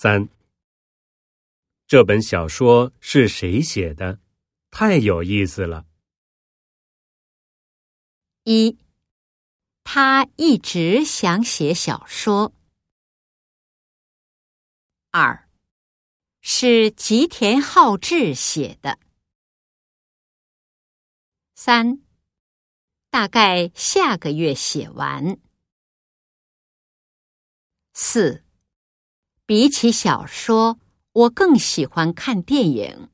三，这本小说是谁写的？太有意思了。一，他一直想写小说。二，是吉田浩志写的。三，大概下个月写完。四。比起小说，我更喜欢看电影。